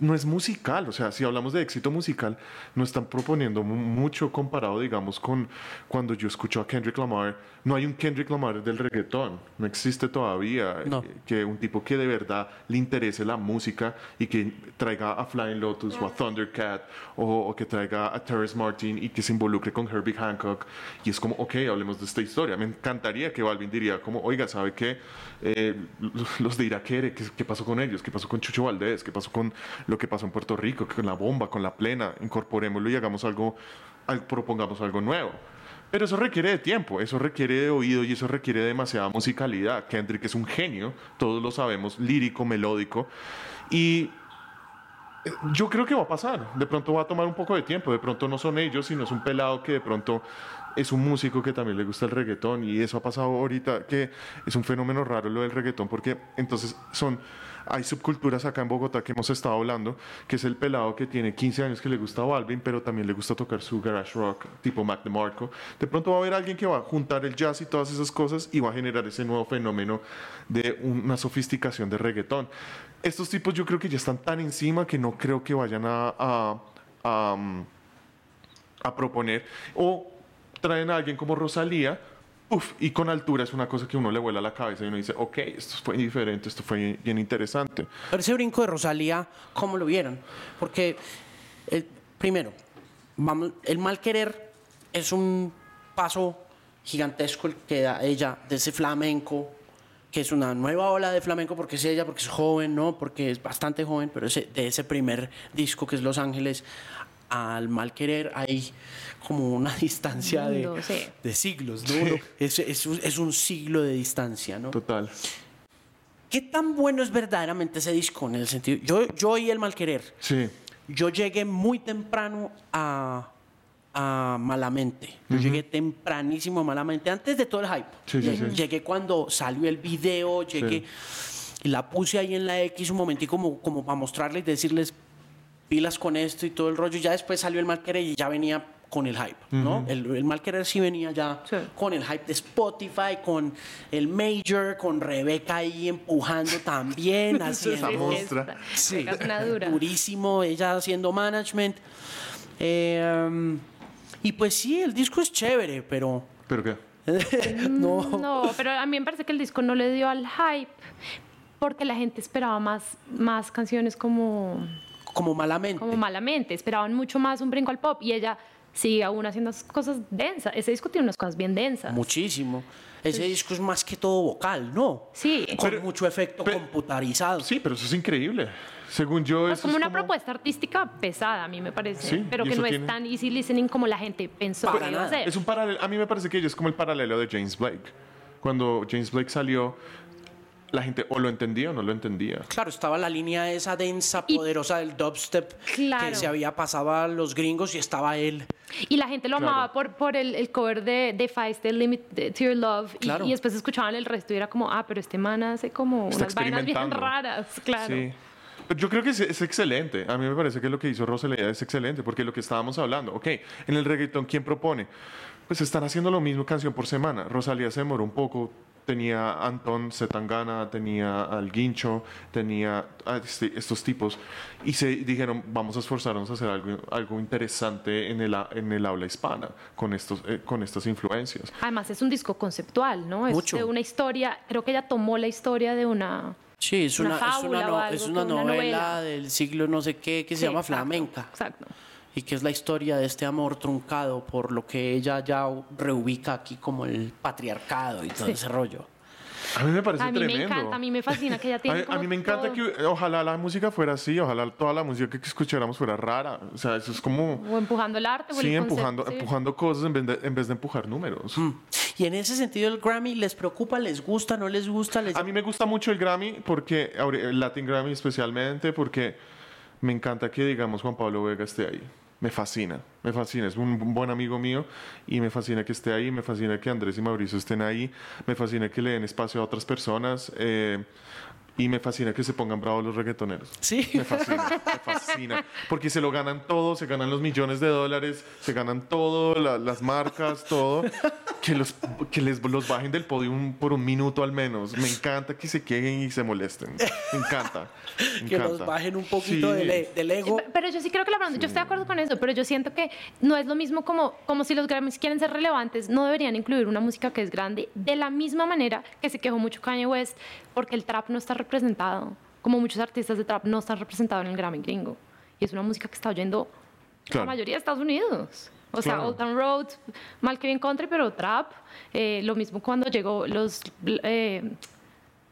no es musical, o sea, si hablamos de éxito musical, no están proponiendo mu- mucho comparado, digamos, con cuando yo escucho a Kendrick Lamar. No hay un Kendrick Lamar del reggaetón, no existe todavía. No. eh, Que un tipo que de verdad le interese la música y que traiga a Flying Lotus o a Thundercat o, o que traiga a Terrence Martin y que se involucre con Herbie Hancock. Y es como, ok, hablemos de esta historia. Me encantaría que Balvin diría como, oiga, ¿sabe qué? Eh, los de Iraquere, ¿qué, ¿qué pasó con ellos? ¿Qué pasó con Chucho Valdés? ¿Qué pasó con lo que pasó en Puerto Rico? Con la bomba, con la plena. Incorporémoslo y hagamos algo, al- propongamos algo nuevo. Pero eso requiere de tiempo, eso requiere de oído y eso requiere de demasiada musicalidad. Kendrick es un genio, todos lo sabemos, lírico, melódico. Y eh, yo creo que va a pasar. De pronto va a tomar un poco de tiempo. De pronto no son ellos, sino es un pelado que de pronto es un músico que también le gusta el reggaetón. Y eso ha pasado ahorita, que es un fenómeno raro lo del reggaetón, porque entonces son. Hay subculturas acá en Bogotá que hemos estado hablando, que es el pelado que tiene 15 años que le gusta Balvin, pero también le gusta tocar su garage rock, tipo Mac DeMarco. De pronto va a haber alguien que va a juntar el jazz y todas esas cosas y va a generar ese nuevo fenómeno de una sofisticación de reggaetón. Estos tipos yo creo que ya están tan encima que no creo que vayan a, a, a, um, a proponer. O traen a alguien como Rosalía, uf, y con altura es una cosa que uno le vuela la cabeza y uno dice, ok, esto fue diferente, esto fue bien interesante. Pero ese brinco de Rosalía, ¿cómo lo vieron? Porque, el, primero, vamos, el mal querer es un paso gigantesco el que da ella de ese flamenco, que es una nueva ola de flamenco, porque es ella, porque es joven, ¿no? Porque es bastante joven, pero ese, de ese primer disco que es Los Ángeles al mal querer hay como una *laughs* distancia de, Mundo, sí. de siglos, Es, es un- es un siglo de distancia, ¿no? Total. ¿Qué tan bueno es verdaderamente ese disco? En el sentido, yo, yo oí el mal querer. Sí. Yo llegué muy temprano a, a Malamente. Yo llegué tempranísimo a Malamente, antes de todo el hype. Sí, sí, Llegué, sí. llegué cuando salió el video, llegué y la puse ahí en la X un momentico como, como para mostrarles y decirles pilas con esto y todo el rollo. Ya después salió el mal querer y ya venía con el hype, ¿no? El, el mal querer sí venía ya Sí. con el hype de Spotify, con el Major, con Rebeca ahí empujando también, *laughs* haciendo Esa. Sí, durísimo, ella haciendo management. Eh, y pues sí, el disco es chévere, pero ¿Pero qué? *laughs* no. No, pero a mí me parece que el disco no le dio al hype porque la gente esperaba más, más canciones como, Como malamente. como malamente, esperaban mucho más un brinco al pop y ella sigue aún haciendo cosas densas. Ese disco tiene unas cosas bien densas. Muchísimo. Ese disco es más que todo vocal, ¿no? Sí. Con Pero- mucho efecto pero- computarizado. Sí, pero eso es increíble. Según yo, Pues eso como es una como- propuesta artística pesada, a mí me parece, Sí, pero que no tiene- es tan easy listening como la gente pensó Para que iba a ser. Es un paralelo. A mí me parece que ella es como el paralelo de James Blake. Cuando James Blake salió, la gente o lo entendía o no lo entendía. Claro, estaba la línea esa densa, Y- poderosa del dubstep Claro. que se había pasado a los gringos y estaba él. Y la gente lo Claro. amaba por, por el, el cover de, de Feist, de Limit de- to Your Love. Y, Claro. y después escuchaban el resto y era como, ah, pero este man hace como Está unas vainas bien raras. Claro. Sí. Pero yo creo que es, es excelente. A mí me parece que lo que hizo Rosalía es excelente, porque lo que estábamos hablando, ok, en el reggaetón, ¿quién propone? Pues están haciendo lo mismo canción por semana. Rosalía se demoró un poco. Tenía Anton Zetangana, tenía al Guincho, tenía a este- estos tipos. Y se dijeron, vamos a esforzarnos a hacer algo, algo interesante en el, a- en el habla hispana con, estos, eh, con estas influencias. Además, es un disco conceptual, ¿no? Es Mucho. de una historia, creo que ella tomó la historia de una. Sí, es Una una, es una, no- es una novela, novela. del siglo no sé qué que se Sí, llama exacto, Flamenca. Exacto. Y que es la historia de este amor truncado por lo que ella ya reubica aquí como el patriarcado y todo Sí. ese rollo. A mí me parece A mí me tremendo. encanta, a mí me fascina que ella *laughs* A tiene. a como mí me encanta todo. que ojalá la música fuera así, ojalá toda la música que escucháramos fuera rara. O sea, eso es como... O empujando el arte o Sí, el empujando, concepto, sí. empujando cosas en vez, de, en vez de empujar números. Mm. Y en ese sentido el Grammy, ¿les preocupa, les gusta, no les gusta? Les... A mí me gusta mucho el Grammy, porque el Latin Grammy especialmente, porque me encanta que, digamos, Juan Pablo Vega esté ahí. Me fascina, me fascina. Es un buen amigo mío y me fascina que esté ahí, me fascina que Andrés y Mauricio estén ahí, me fascina que le den espacio a otras personas. Eh, y me fascina que se pongan bravos los reggaetoneros. Sí. Me fascina, me fascina. Porque se lo ganan todo, se ganan los millones de dólares, se ganan todo, las marcas, todo. Que, los, que les los bajen del podio por un minuto al menos. Me encanta que se queden y se molesten. Me encanta. que los bajen un poquito del, e, del, ego. Pero yo sí creo que la verdad, yo estoy de acuerdo con eso, pero yo siento que no es lo mismo como, como si los Grammys quieren ser relevantes, no deberían incluir una música que es grande, de la misma manera que se quejó mucho Kanye West porque el trap no está representado, como muchos artistas de trap no están representados en el Grammy gringo. Y es una música que está oyendo la mayoría de Estados Unidos. O sea, Old Town Road, mal que bien country, pero trap. Eh, lo mismo cuando llegó los... Eh,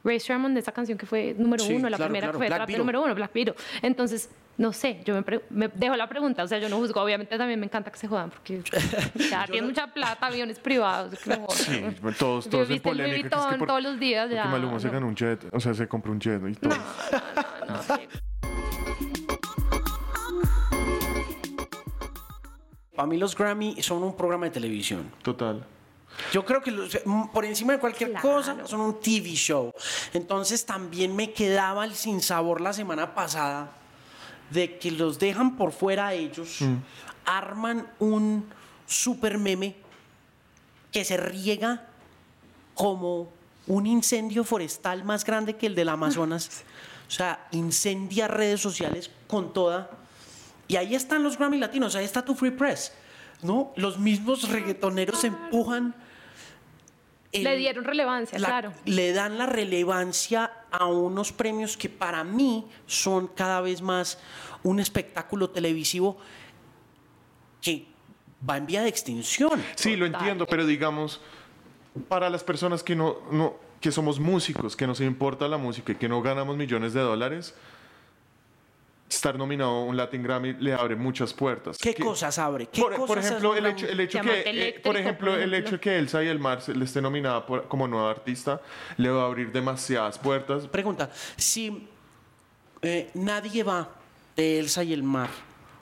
Ray Sherman de esa canción que fue número uno, la primera que fue trap número uno, Black Widow. Entonces, no sé, yo me, dejo la pregunta, o sea, yo no juzgo, obviamente también me encanta que se jodan, porque *laughs* ya tienen mucha plata, aviones privados, que Sí, todos, todos en polémica. Que es que todos los días ya. Maluma se ganó un jet, o sea, se compró un jet y todo. No, no, no, Para mí los Grammy son un programa de televisión. Total. Yo creo que por encima de cualquier cosa son un TV show. Entonces también me quedaba el sinsabor la semana pasada de que los dejan por fuera ellos, mm. arman un super meme que se riega como un incendio forestal más grande que el del Amazonas. *laughs* O sea, incendia redes sociales con toda. Y ahí están los Grammy Latinos, ahí está tu Free Press. ¿no? Los mismos reggaetoneros empujan. Le dieron relevancia, claro. Le dan la relevancia a unos premios que para mí son cada vez más un espectáculo televisivo que va en vía de extinción. Sí, lo entiendo, pero digamos, para las personas que no, no, que somos músicos, que nos importa la música y que no ganamos millones de dólares, estar nominado a un Latin Grammy le abre muchas puertas. ¿Qué, cosas abre? por, ejemplo, el hecho, el hecho que, eh, por ejemplo, el hecho que Elsa y el Mar le esté nominada como nueva artista le va a abrir demasiadas puertas. Pregunta, si eh, nadie va de Elsa y el Mar,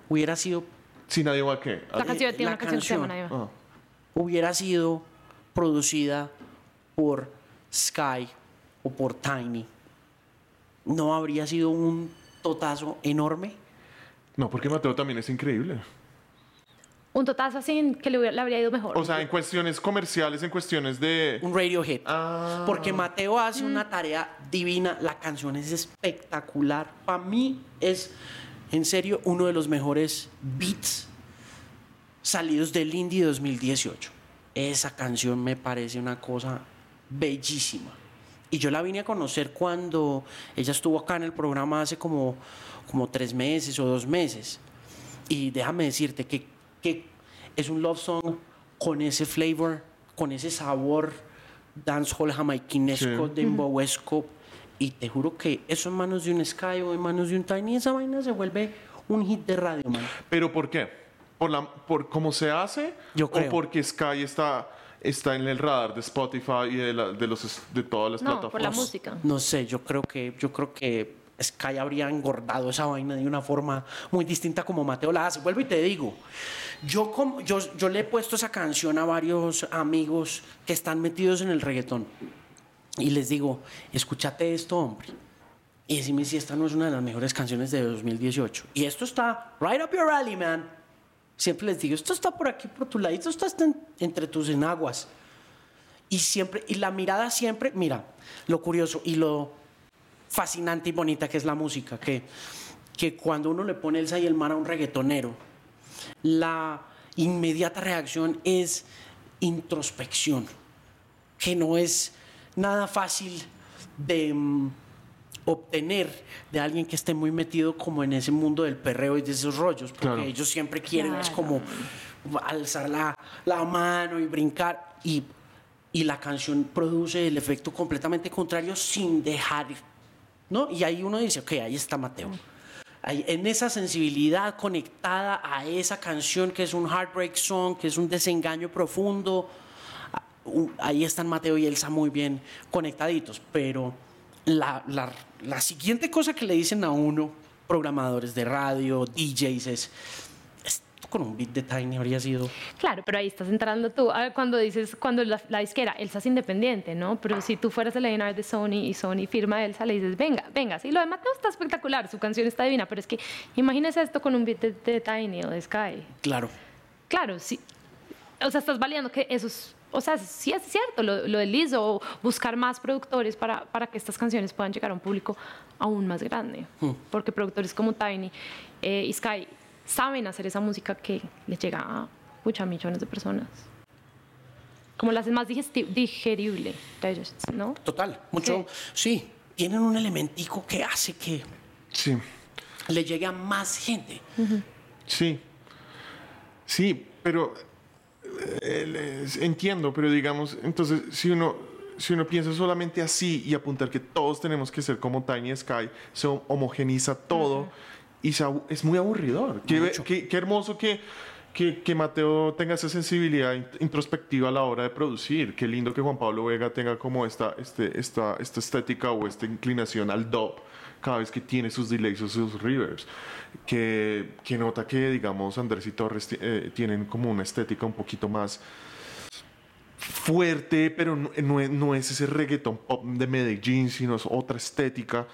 hubiera sido... Si nadie va a qué? La canción tiene una canción, Nadie va. Hubiera sido producida por Sky o por Tiny. No habría sido un totazo enorme. No, porque Mateo también es increíble. Un totazo así que le, habría ido mejor. O sea, en cuestiones comerciales, en cuestiones de... Un radio hit. Ah. Porque Mateo hace una mm. tarea divina. La canción es espectacular. Para mí es, en serio, uno de los mejores beats salidos del Indie 2018. Esa canción me parece una cosa bellísima. Y yo la vine a conocer cuando ella estuvo acá en el programa hace como, como tres meses o dos meses. Y déjame decirte que, que es un love song con ese flavor, con ese sabor dancehall jamaiquinesco, de demboesco. Y te juro que eso en manos de un Sky o en manos de un Tiny, esa vaina se vuelve un hit de radio, man. ¿Pero por qué? ¿Por, la, por cómo se hace? Yo creo. ¿O porque Sky está está en el radar de Spotify y de, de, los, de todas las no, plataformas. por la música. No sé, yo creo que, yo creo que Sky habría engordado esa vaina de una forma muy distinta como Mateo la hace. Vuelvo y te digo, yo, como, yo, yo le he puesto esa canción a varios amigos que están metidos en el reggaetón y les digo, escúchate esto, hombre. Y decime si esta no es una de las mejores canciones de 2018. Y esto está right up your alley, man. Siempre les digo, esto está por aquí, por tu lado, esto está entre tus enaguas. Y siempre, y la mirada siempre, mira, lo curioso y lo fascinante y bonita que es la música, que, que cuando uno le pone el y el mar a un reggaetonero, la inmediata reacción es introspección, que no es nada fácil de mm, obtener de alguien que esté muy metido como en ese mundo del perreo y de esos rollos, porque ellos siempre quieren es como alzar la, la, mano y brincar y, y la canción produce el efecto completamente contrario sin dejar, ¿no? Y ahí uno dice, ok, ahí está Mateo. Ahí, en esa sensibilidad conectada a esa canción que es un heartbreak song, que es un desengaño profundo, ahí están Mateo y Elsa muy bien conectaditos, pero la, la, la siguiente cosa que le dicen a uno, programadores de radio, DJs, es, esto con un beat de Tiny habría sido... Claro, pero ahí estás entrando tú. Ah, Cuando dices, cuando la, la disquera, Elsa es independiente, ¿no? Pero si tú fueras el A&R de Sony y Sony firma a Elsa, le dices, venga, venga. Sí, lo de Mateo está espectacular, su canción está divina, pero es que imagínese esto con un beat de, de Tiny o de Sky. Claro. Claro, sí. O sea, estás validando que eso es, o sea, sí es cierto, lo, lo de Lizzo, o buscar más productores para, para que estas canciones puedan llegar a un público aún más grande. Porque productores como Tiny eh, y Sky saben hacer esa música que les llega a muchas millones de personas. Como la hacen más digerible, ¿no? Total, mucho, sí. tienen un elementico que hace que Sí, le llegue a más gente. sí. Sí, pero entiendo, pero digamos, entonces, si uno, si uno piensa solamente así y apuntar que todos tenemos que ser como Tiny Sky, se hom- homogeniza todo y se es muy aburridor. Qué, qué- qué hermoso que, que, que Mateo tenga esa sensibilidad in- introspectiva a la hora de producir. Qué lindo que Juan Pablo Vega tenga como esta, este, esta, esta estética o esta inclinación al dub cada vez que tiene sus delays o sus reverbs. Que, que nota que, digamos, Andrés y Torres eh, tienen como una estética un poquito más fuerte, pero no, no es ese reggaeton pop de Medellín, sino es otra estética.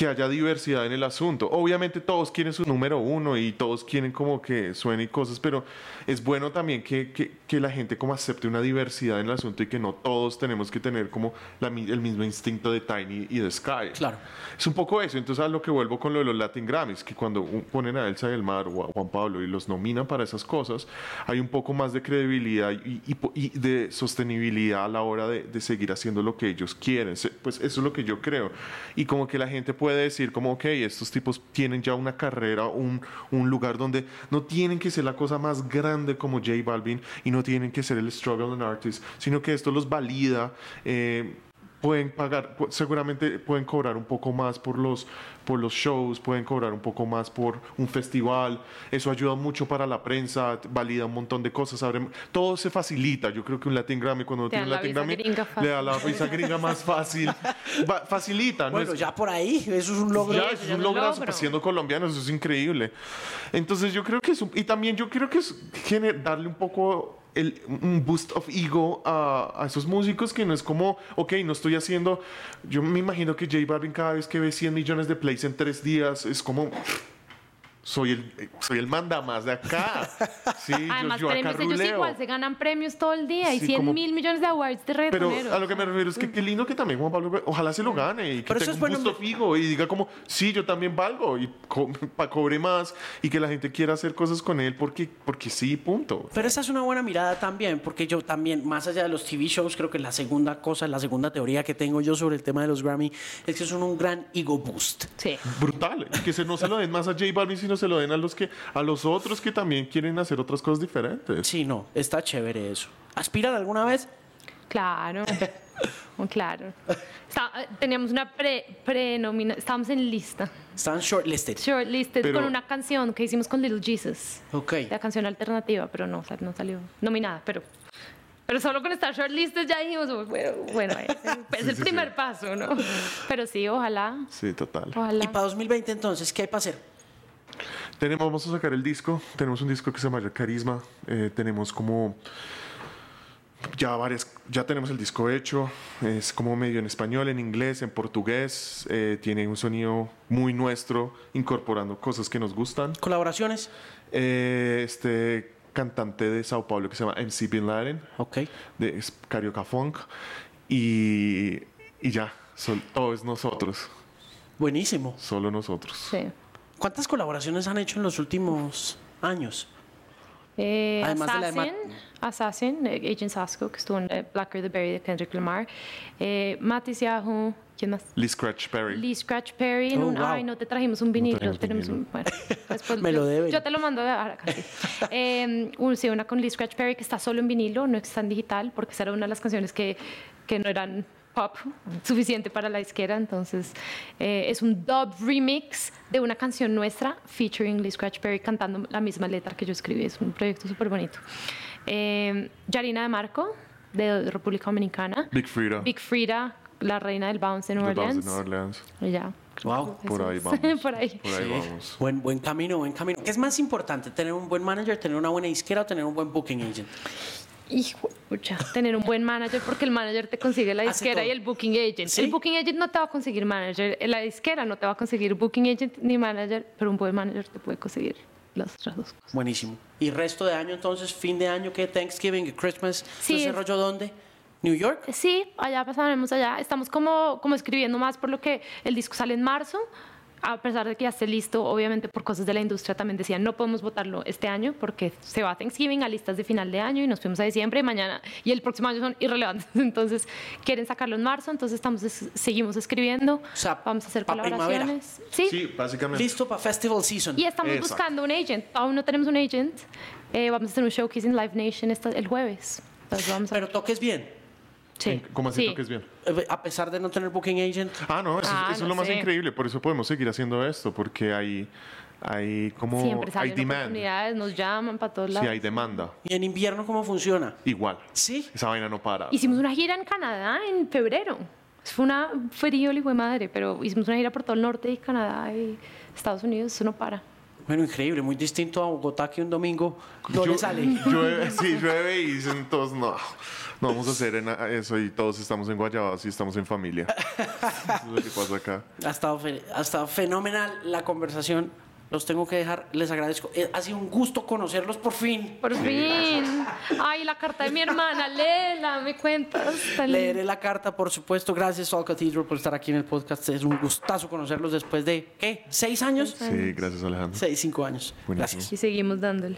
Que haya diversidad en el asunto. Obviamente todos quieren su número uno y todos quieren como que suene y cosas, pero es bueno también que, que, que la gente como acepte una diversidad en el asunto y que no todos tenemos que tener como la el mismo instinto de Tiny y de Sky. Claro. Es un poco eso. Entonces, a lo que vuelvo con lo de los Latin Grammys, que cuando ponen a Elsa del Mar o a Juan Pablo y los nominan para esas cosas, hay un poco más de credibilidad y, y y de sostenibilidad a la hora de, de seguir haciendo lo que ellos quieren. Pues eso es lo que yo creo. Y como que la gente puede decir, como, ok, estos tipos tienen ya una carrera, un, un lugar donde no tienen que ser la cosa más grande como J Balvin y no tienen que ser el struggle and artist, sino que esto los valida. eh, pueden pagar, seguramente pueden cobrar un poco más por los, por los shows, pueden cobrar un poco más por un festival, eso ayuda mucho para la prensa, valida un montón de cosas, abre- todo se facilita, yo creo que un Latin Grammy cuando Te tiene un Latin Grammy gringa le da la visa gringa más fácil, Va- facilita, ¿no? Bueno, Es- ya por ahí, eso es un logro. ya, eso es un logro. siendo colombianos, eso es increíble. Entonces yo creo que es, un- y también yo creo que es darle un poco el, un boost of ego a, a esos músicos que no es como, ok, no estoy haciendo, yo me imagino que J Balvin cada vez que ve 100 millones de plays en tres días es como... Soy el, soy el manda más de acá. *laughs* Sí, yo- Además, yo, acá premios, ellos ruleo. igual se ganan premios todo el día y Sí, 100 como- mil millones de awards de Pero reggaetoneros. a lo que me refiero es que qué lindo que también Juan Pablo, ojalá se lo gane y que Pero eso tenga es un gusto fijo y diga como, sí, yo también valgo y co *laughs* pa- cobre más y que la gente quiera hacer cosas con él porque, porque sí, punto. Pero esa es una buena mirada también, porque yo también, más allá de los TV shows, creo que la segunda cosa, la segunda teoría que tengo yo sobre el tema de los Grammy es que son un gran ego boost. Sí. Brutal. Que se, no se lo den más a J Balvin, sino se lo den a los, que, a los otros que también quieren hacer otras cosas diferentes. Sí, no, está chévere eso. ¿Aspiran alguna vez? Claro. *laughs* Oh, claro. Está- teníamos una pre, pre estábamos en lista, Están shortlisted. shortlisted Pero- con una canción que hicimos con Little Jesus. Ok. La canción alternativa, pero no, no salió nominada, pero pero solo con estar shortlisted ya dijimos, "Oh, bueno, bueno eh, *laughs* es el sí, primer sí. paso, ¿no? Pero sí, ojalá, Sí, total. Y ojalá. para 2020 entonces, ¿qué hay para hacer? Tenemos, vamos a sacar el disco. Tenemos un disco que se llama Carisma. Eh, tenemos como ya varias, ya tenemos el disco hecho. Es como medio en español, en inglés, en portugués. Eh, tiene un sonido muy nuestro, incorporando cosas que nos gustan. ¿Colaboraciones? Eh, este cantante de Sao Paulo que se llama MC Bin Laden, Ok. de es Carioca Funk. Y, y ya, sol- todo es nosotros, Buenísimo. solo nosotros. Sí. ¿Cuántas colaboraciones han hecho en los últimos años? Eh, Además de la de Ma- Assassin, Assassin, eh, Agent Sasco, que estuvo en eh, Blacker the Berry de Kendrick Lamar. Eh, Matis Yahoo, ¿quién más? Lee Scratch Perry. Lee Scratch Perry. en Oh, un, wow. Ay, no te trajimos un vinilo. trajimos tenemos vinilo. un, bueno, después *laughs* Me lo yo- deben. Yo te lo mando ahora. casi. Eh, un- sí, una con Lee Scratch Perry que está solo en vinilo, no está en digital, porque esa era una de las canciones que, que no eran pop suficiente para la disquera. Entonces, eh, es un dub remix de una canción nuestra featuring Lee Scratch Perry cantando la misma letra que yo escribí. Es un proyecto súper bonito. Eh, Yarina de Marco. de República Dominicana. Big Frida. Big Frida, la reina del bounce Nueva Bounce Orleans. de New Orleans. Y ya. Wow. Por ahí vamos. *laughs* Por ahí. Por ahí vamos. Buen, buen camino, buen camino. ¿Qué es más importante, tener un buen manager, tener una buena disquera o tener un buen booking agent? Hijo, pucha, tener un buen manager porque el manager te consigue la disquera y el booking agent. Sí. El booking agent no te va a conseguir manager, la disquera no te va a conseguir booking agent ni manager, pero un buen manager te puede conseguir las otras dos cosas. Buenísimo. ¿Y resto de año entonces, fin de año, qué? Thanksgiving, Christmas, Sí, ¿ese es- rollo dónde? ¿New York? Sí, allá pasaremos allá. Estamos como, como escribiendo más por lo que el disco sale en marzo. A pesar de que ya esté listo, obviamente por cosas de la industria también decían no podemos votarlo este año porque se va a Thanksgiving a listas de final de año y nos fuimos a diciembre y mañana y el próximo año son irrelevantes. *laughs* Entonces quieren sacarlo en marzo, entonces estamos es- seguimos escribiendo. O sea, vamos a hacer primavera. colaboraciones. Sí. Sí, básicamente. Listo para Festival Season. Y estamos Exacto. buscando un agent. Aún no tenemos un agent. Eh, vamos a hacer un showcase en Live Nation esta- el jueves. Entonces vamos a Pero toques bien. Sí. ¿Cómo así sí. que es bien? Eh, A pesar de no tener booking agent. Ah, no, eso, Ah, eso es no lo más sé. increíble. Por eso podemos seguir haciendo esto, porque hay, hay como. Siempre hay demand. nos llaman para todos Sí, lados. hay demanda. ¿Y en invierno cómo funciona? Igual. Sí. Esa vaina no para. Hicimos una gira en Canadá en febrero. Fue una frío, hijo de madre, pero hicimos una gira por todo el norte y Canadá y Estados Unidos, eso no para. Bueno, increíble, muy distinto a Bogotá que un domingo no Yo- le sale. *laughs* Llueve, sí, llueve y dicen todos, no, no vamos a hacer eso y todos estamos en Guayabas y estamos en familia. Eso es lo que pasa acá. *laughs* Ha estado, ha estado fenomenal la conversación. Los tengo que dejar, les agradezco. Eh, Ha sido un gusto conocerlos por fin. Por fin. Ay, la carta de mi hermana, léela, me cuentas. Leeré la carta, por supuesto. Gracias, All Cathedral, por estar aquí en el podcast. Es un gustazo conocerlos después de, ¿qué? ¿Seis años? Sí, gracias Alejandro. Seis, cinco años. Buenísimo. Gracias. Y seguimos dándole.